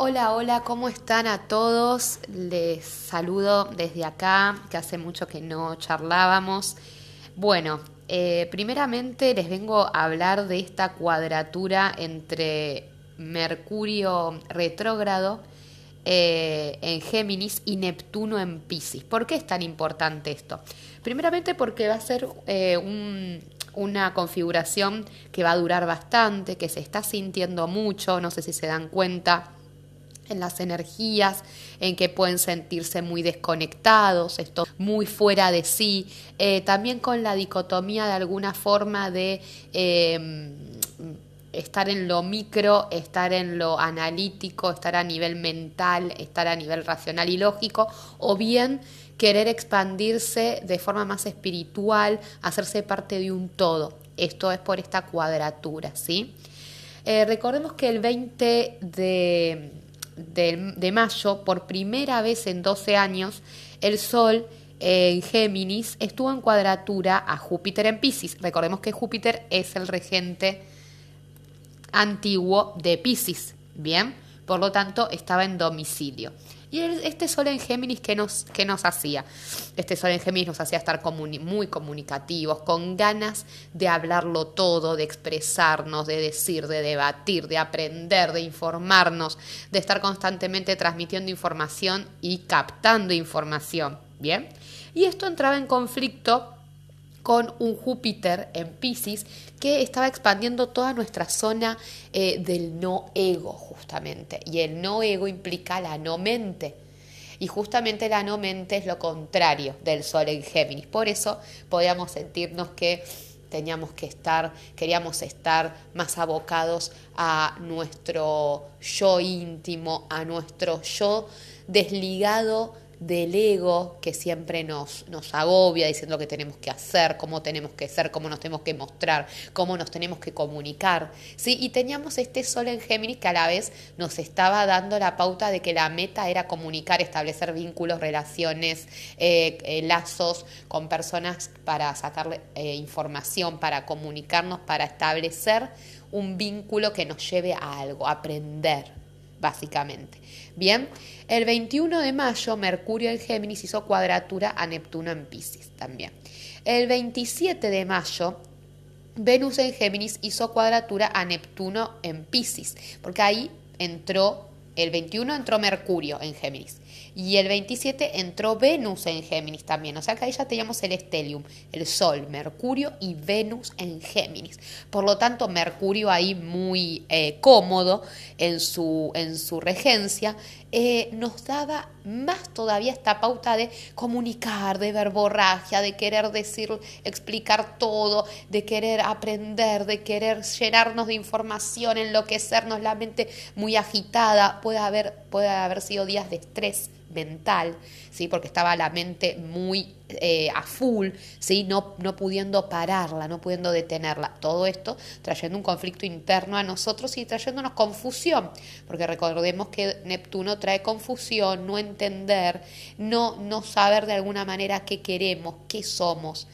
Hola, hola, ¿cómo están a todos? Les saludo desde acá, que hace mucho que no charlábamos. Bueno, eh, primeramente les vengo a hablar de esta cuadratura entre Mercurio retrógrado eh, en Géminis y Neptuno en Pisces. ¿Por qué es tan importante esto? Primeramente porque va a ser eh, una configuración que va a durar bastante, que se está sintiendo mucho, no sé si se dan cuenta en las energías, en que pueden sentirse muy desconectados, esto muy fuera de sí, eh, también con la dicotomía de alguna forma de em, estar en lo micro, estar en lo analítico, estar a nivel mental, estar a nivel racional y lógico, o bien querer expandirse de forma más espiritual, hacerse parte de un todo. Esto es por esta cuadratura, ¿sí? Eh, recordemos que el 20 de de, mayo, por primera vez en 12 años, el Sol en Géminis estuvo en cuadratura a Júpiter en Pisces. Recordemos que Júpiter es el regente antiguo de Pisces, ¿bien? Por lo tanto, estaba en domicilio. Y este sol en Géminis, ¿qué nos, qué nos hacía? Este sol en Géminis nos hacía estar muy comunicativos, con ganas de hablarlo todo, de expresarnos, de decir, de debatir, de aprender, de informarnos, de estar constantemente transmitiendo información y captando información. ¿Bien? Y esto entraba en conflicto con un Júpiter en Pisces que estaba expandiendo toda nuestra zona eh, del no ego, justamente. Y el no ego implica la no mente. Y justamente la no mente es lo contrario del Sol en Géminis. Por eso podíamos sentirnos que teníamos que estar, queríamos estar más abocados a nuestro yo íntimo, a nuestro yo desligado del ego que siempre nos, agobia diciendo que tenemos que hacer, cómo tenemos que ser, cómo nos tenemos que mostrar, cómo nos tenemos que comunicar. ¿sí? Y teníamos este sol en Géminis que a la vez nos estaba dando la pauta de que la meta era comunicar, establecer vínculos, relaciones, eh, eh, lazos con personas para sacarle eh, información, para comunicarnos, para establecer un vínculo que nos lleve a algo, aprender básicamente. Bien, el 21 de mayo Mercurio en Géminis hizo cuadratura a Neptuno en Pisces también. El 27 de mayo Venus en Géminis hizo cuadratura a Neptuno en Pisces, porque ahí entró, el 21 entró Mercurio en Géminis y el 27 entró Venus en Géminis también. O sea que ahí ya teníamos el estelium, el Sol, Mercurio y Venus en Géminis. Por lo tanto, Mercurio ahí muy eh, cómodo en su, en su regencia, eh, nos daba más todavía esta pauta de comunicar, de verborragia, de querer decir, explicar todo, de querer aprender, de querer llenarnos de información, enloquecernos, la mente muy agitada. Puede haber, puede haber sido días de estrés mental, ¿sí? porque estaba la mente muy eh, a full, ¿sí? no, no pudiendo pararla, no pudiendo detenerla. Todo esto trayendo un conflicto interno a nosotros y trayéndonos confusión, porque recordemos que Neptuno trae confusión, no entender, no, no saber de alguna manera qué queremos, qué somos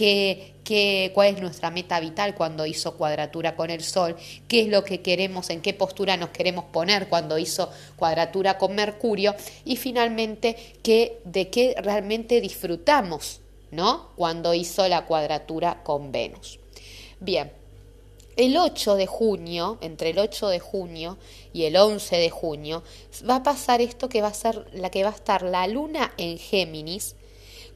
qué, cuál es nuestra meta vital cuando hizo cuadratura con el Sol, qué es lo que queremos, en qué postura nos queremos poner cuando hizo cuadratura con Mercurio y finalmente qué, de qué realmente disfrutamos, ¿no? Cuando hizo la cuadratura con Venus. Bien, el 8 de junio, entre el 8 de junio y el 11 de junio, va a pasar esto que va a ser la que va a estar la luna en Géminis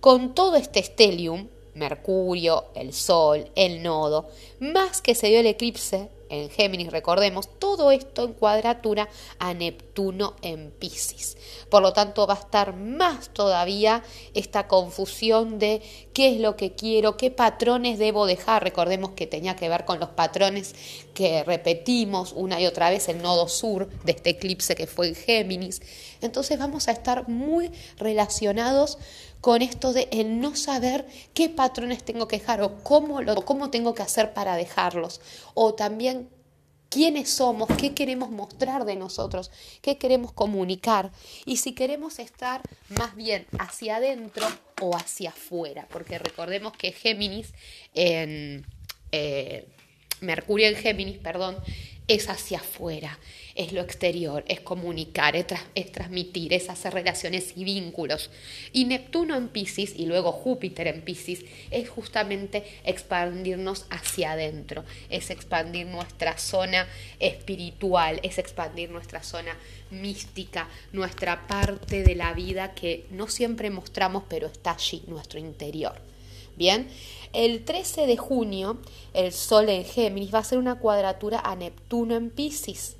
con todo este stellium Mercurio, el Sol, el nodo, más que se dio el eclipse en Géminis, recordemos, todo esto en cuadratura a Neptuno en Pisces. Por lo tanto, va a estar más todavía esta confusión de qué es lo que quiero, qué patrones debo dejar. Recordemos que tenía que ver con los patrones que repetimos una y otra vez el nodo sur de este eclipse que fue en Géminis. Entonces vamos a estar muy relacionados con esto de el no saber qué patrones tengo que dejar o cómo, lo, cómo tengo que hacer para dejarlos. O también quiénes somos, qué queremos mostrar de nosotros, qué queremos comunicar y si queremos estar más bien hacia adentro o hacia afuera, porque recordemos que Géminis, en, eh, Mercurio en Géminis, perdón, es hacia afuera, es lo exterior, es comunicar, es, transmitir, es hacer relaciones y vínculos. Y Neptuno en Pisces y luego Júpiter en Pisces es justamente expandirnos hacia adentro, es expandir nuestra zona espiritual, es expandir nuestra zona mística, nuestra parte de la vida que no siempre mostramos, pero está allí, nuestro interior. Bien, el 13 de junio el Sol en Géminis va a ser una cuadratura a Neptuno en Pisces.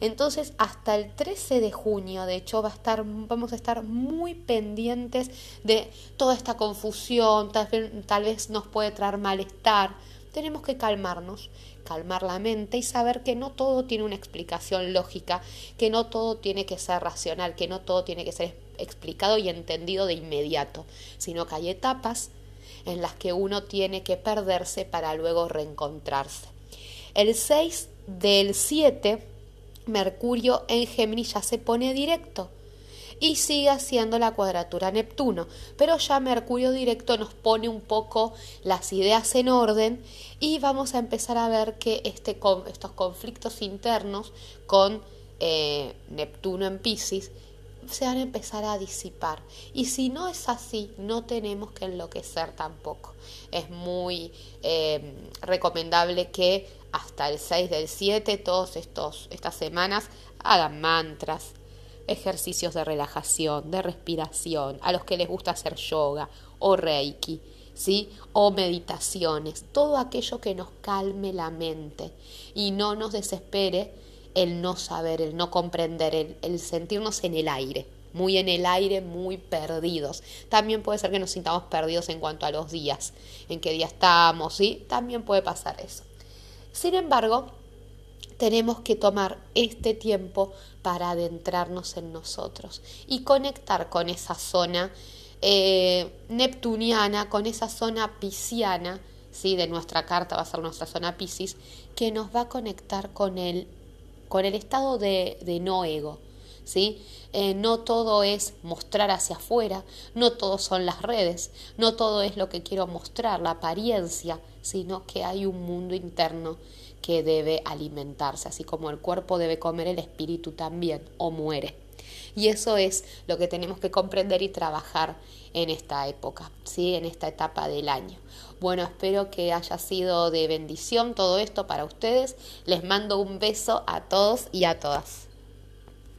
Entonces, hasta el 13 de junio, de hecho, va a estar, vamos a estar muy pendientes de toda esta confusión, tal vez, tal vez nos puede traer malestar. Tenemos que calmarnos, calmar la mente y saber que no todo tiene una explicación lógica, que no todo tiene que ser racional, que no todo tiene que ser explicado y entendido de inmediato, sino que hay etapas en las que uno tiene que perderse para luego reencontrarse. El 6 del 7, Mercurio en Géminis ya se pone directo y sigue haciendo la cuadratura Neptuno, pero ya Mercurio directo nos pone un poco las ideas en orden y vamos a empezar a ver que este, estos conflictos internos con eh, Neptuno en Pisces se van a empezar a disipar. Y si no es así, no tenemos que enloquecer tampoco. Es muy eh, recomendable que hasta el 6 del 7, todas estas semanas, hagan mantras, ejercicios de relajación, de respiración, a los que les gusta hacer yoga o reiki, ¿sí? O meditaciones, todo aquello que nos calme la mente y no nos desespere el no saber, el no comprender, el, sentirnos en el aire, muy en el aire, muy perdidos. También puede ser que nos sintamos perdidos en cuanto a los días, en qué día estamos, ¿sí? También puede pasar eso. Sin embargo, tenemos que tomar este tiempo para adentrarnos en nosotros y conectar con esa zona eh, neptuniana, con esa zona pisciana, ¿sí? de nuestra carta va a ser nuestra zona piscis, que nos va a conectar con el con el estado de, de no ego. ¿Sí? Eh, no todo es mostrar hacia afuera, no todo son las redes, no todo es lo que quiero mostrar, la apariencia, sino que hay un mundo interno que debe alimentarse, así como el cuerpo debe comer, el espíritu también, o muere. Y eso es lo que tenemos que comprender y trabajar en esta época, ¿sí? en esta etapa del año. Bueno, espero que haya sido de bendición todo esto para ustedes. Les mando un beso a todos y a todas.